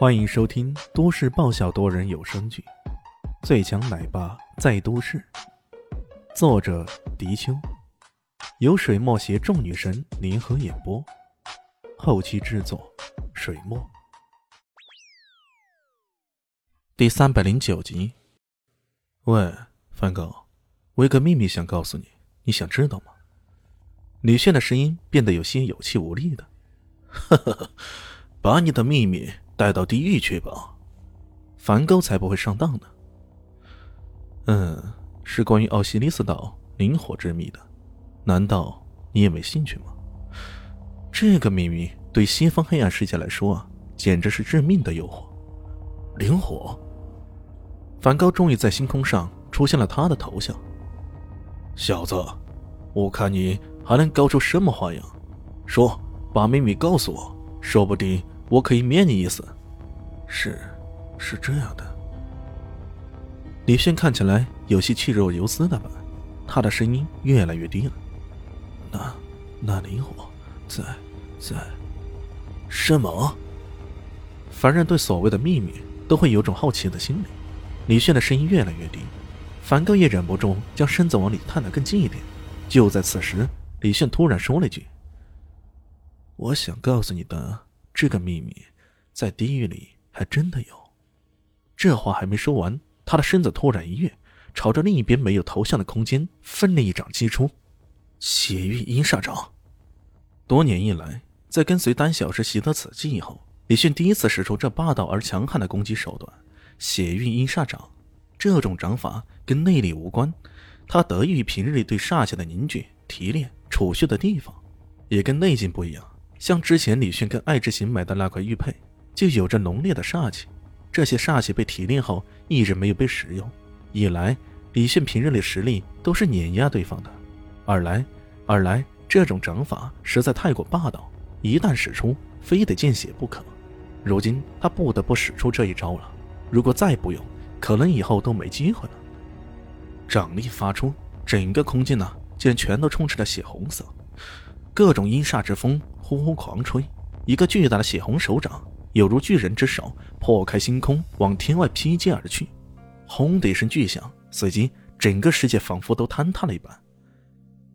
欢迎收听都市爆笑多人有声剧《最强奶爸在都市》，作者：迪秋，由水墨携众女神联合演播，后期制作：水墨。第三百零九集。喂，梵高，我有个秘密想告诉你，你想知道吗？李炫的声音变得有些有气无力的。呵呵呵，把你的秘密带到地狱去吧，梵高才不会上当呢。嗯，是关于奥西里斯岛灵火之谜的，难道你也没兴趣吗？这个秘密对西方黑暗世界来说啊，简直是致命的诱惑。灵火，梵高终于在星空上出现了他的头像。小子，我看你还能搞出什么花样？说。把秘密告诉我，说不定我可以免你一死。是，是这样的。李炫看起来有些气若游丝的吧，他的声音越来越低了。那，那灵火在，在，什么？凡人对所谓的秘密都会有种好奇的心理。李炫的声音越来越低，梵高也忍不住将身子往里探得更近一点。就在此时，李炫突然说了一句。我想告诉你的这个秘密，在地狱里还真的有。这话还没说完，他的身子突然一跃，朝着另一边没有头像的空间奋力一掌击出。血域阴煞掌。多年以来，在跟随丹小师习得此技以后，李迅第一次使出这霸道而强悍的攻击手段——血域阴煞掌。这种掌法跟内力无关，它得益于平日里对煞气的凝聚、提炼、储蓄的地方，也跟内劲不一样。像之前李迅跟爱之行买的那块玉佩，就有着浓烈的煞气。这些煞气被提炼后，一直没有被使用。一来，李迅平日里实力都是碾压对方的；二来，二来这种掌法实在太过霸道，一旦使出，非得见血不可。如今他不得不使出这一招了。如果再不用，可能以后都没机会了。掌力发出，整个空间呢，竟然全都充斥着血红色，各种阴煞之风。呼呼狂吹，一个巨大的血红手掌有如巨人之手，破开星空，往天外劈击而去。轰的一声巨响，随即整个世界仿佛都坍塌了一般，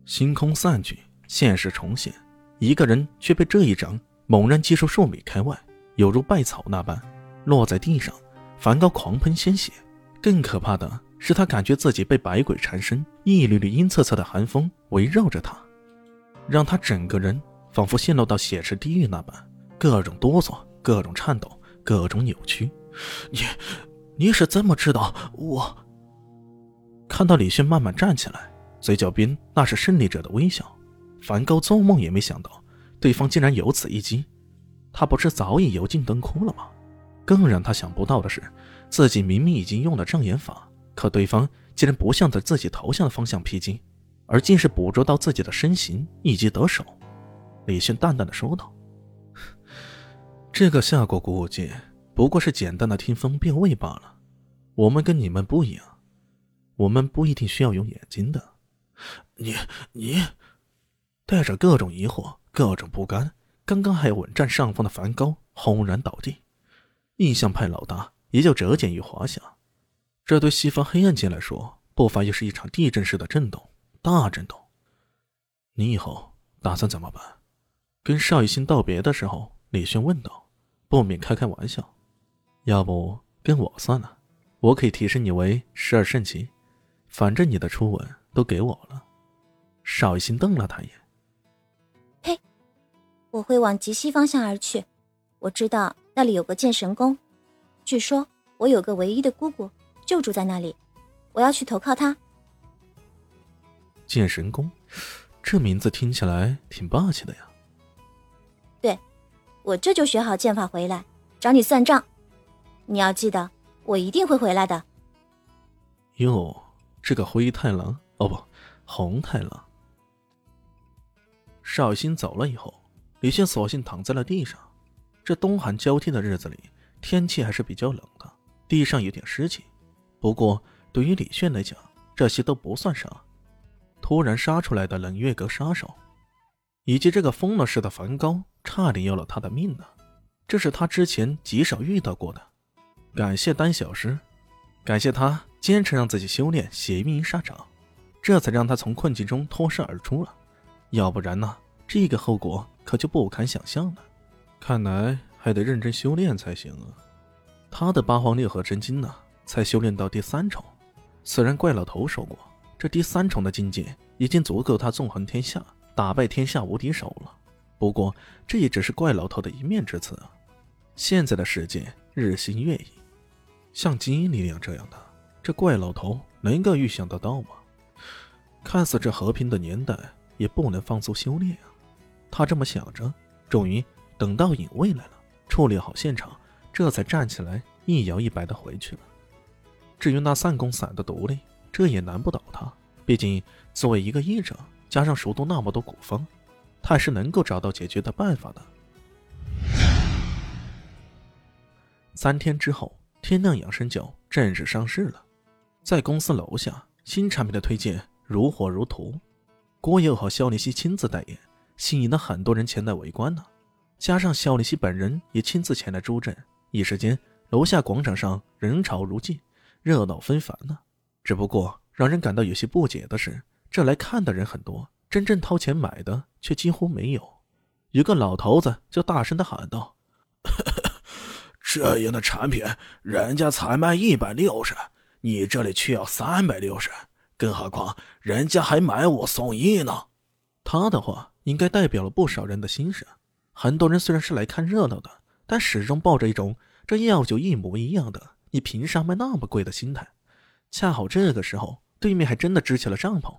星空散去，现实重现。一个人却被这一掌猛然击出数米开外，有如败草那般落在地上。梵高狂喷鲜血，更可怕的是，他感觉自己被百鬼缠身，一缕缕阴恻恻的寒风围绕着他，让他整个人。仿佛陷落到血池地狱那般，各种哆嗦，各种颤抖，各种扭曲。你，你是怎么知道我？看到李迅慢慢站起来，嘴角边那是胜利者的微笑。梵高做梦也没想到，对方竟然有此一击。他不是早已油尽灯枯了吗？更让他想不到的是，自己明明已经用了障眼法，可对方竟然不向着自己头像的方向劈击，而竟是捕捉到自己的身形，一击得手。李迅淡淡的说道：“这个夏国古武界不过是简单的听风辨位罢了。我们跟你们不一样，我们不一定需要用眼睛的。你你，带着各种疑惑、各种不甘，刚刚还稳占上风的梵高轰然倒地，印象派老大也就折减于华夏。这对西方黑暗界来说，不乏又是一场地震式的震动，大震动。你以后打算怎么办？”跟邵雨欣道别的时候，李轩问道：“不免开开玩笑，要不跟我算了，我可以提升你为十二圣骑，反正你的初吻都给我了。”邵雨欣瞪了他一眼：“嘿，我会往极西方向而去，我知道那里有个剑神宫，据说我有个唯一的姑姑就住在那里，我要去投靠她。”剑神宫，这名字听起来挺霸气的呀。对我这就学好剑法回来找你算账，你要记得，我一定会回来的。哟，这个灰太狼哦不，红太狼。绍兴走了以后，李现索性躺在了地上。这冬寒交替的日子里，天气还是比较冷的，地上有点湿气。不过对于李炫来讲，这些都不算啥。突然杀出来的冷月阁杀手，以及这个疯了似的梵高。差点要了他的命呢！这是他之前极少遇到过的。感谢丹小师，感谢他坚持让自己修炼血运沙掌，这才让他从困境中脱身而出了。要不然呢，这个后果可就不堪想象了。看来还得认真修炼才行啊。他的八荒六合真经呢，才修炼到第三重。虽然怪老头说过，这第三重的境界已经足够他纵横天下、打败天下无敌手了。不过这也只是怪老头的一面之词啊。现在的世界日新月异，像金力量这样的，这怪老头能够预想得到吗？看似这和平的年代，也不能放松修炼啊。他这么想着，终于等到影卫来了，处理好现场。这才站起来，一摇一摆的回去了。至于那散工散的毒力，这也难不倒他。毕竟作为一个医者，加上熟读那么多古方，他是能够找到解决的办法的。三天之后，天亮养生酒正式上市了，在公司楼下，新产品的推荐如火如荼。郭佑和肖立西亲自代言，吸引了很多人前来围观呢。加上肖立西本人也亲自前来助阵。一时间，楼下广场上人潮如镜，热闹纷繁呢。只不过让人感到有些不解的是，这来看的人很多，真正掏钱买的却几乎没有。有个老头子就大声的喊道：“这样的产品，人家才卖一百六十，你这里却要三百六十，更何况人家还买五送一呢。”他的话应该代表了不少人的心声。很多人虽然是来看热闹的。但始终抱着一种这药酒一模一样的，你凭啥卖那么贵的心态。恰好这个时候，对面还真的支起了帐篷。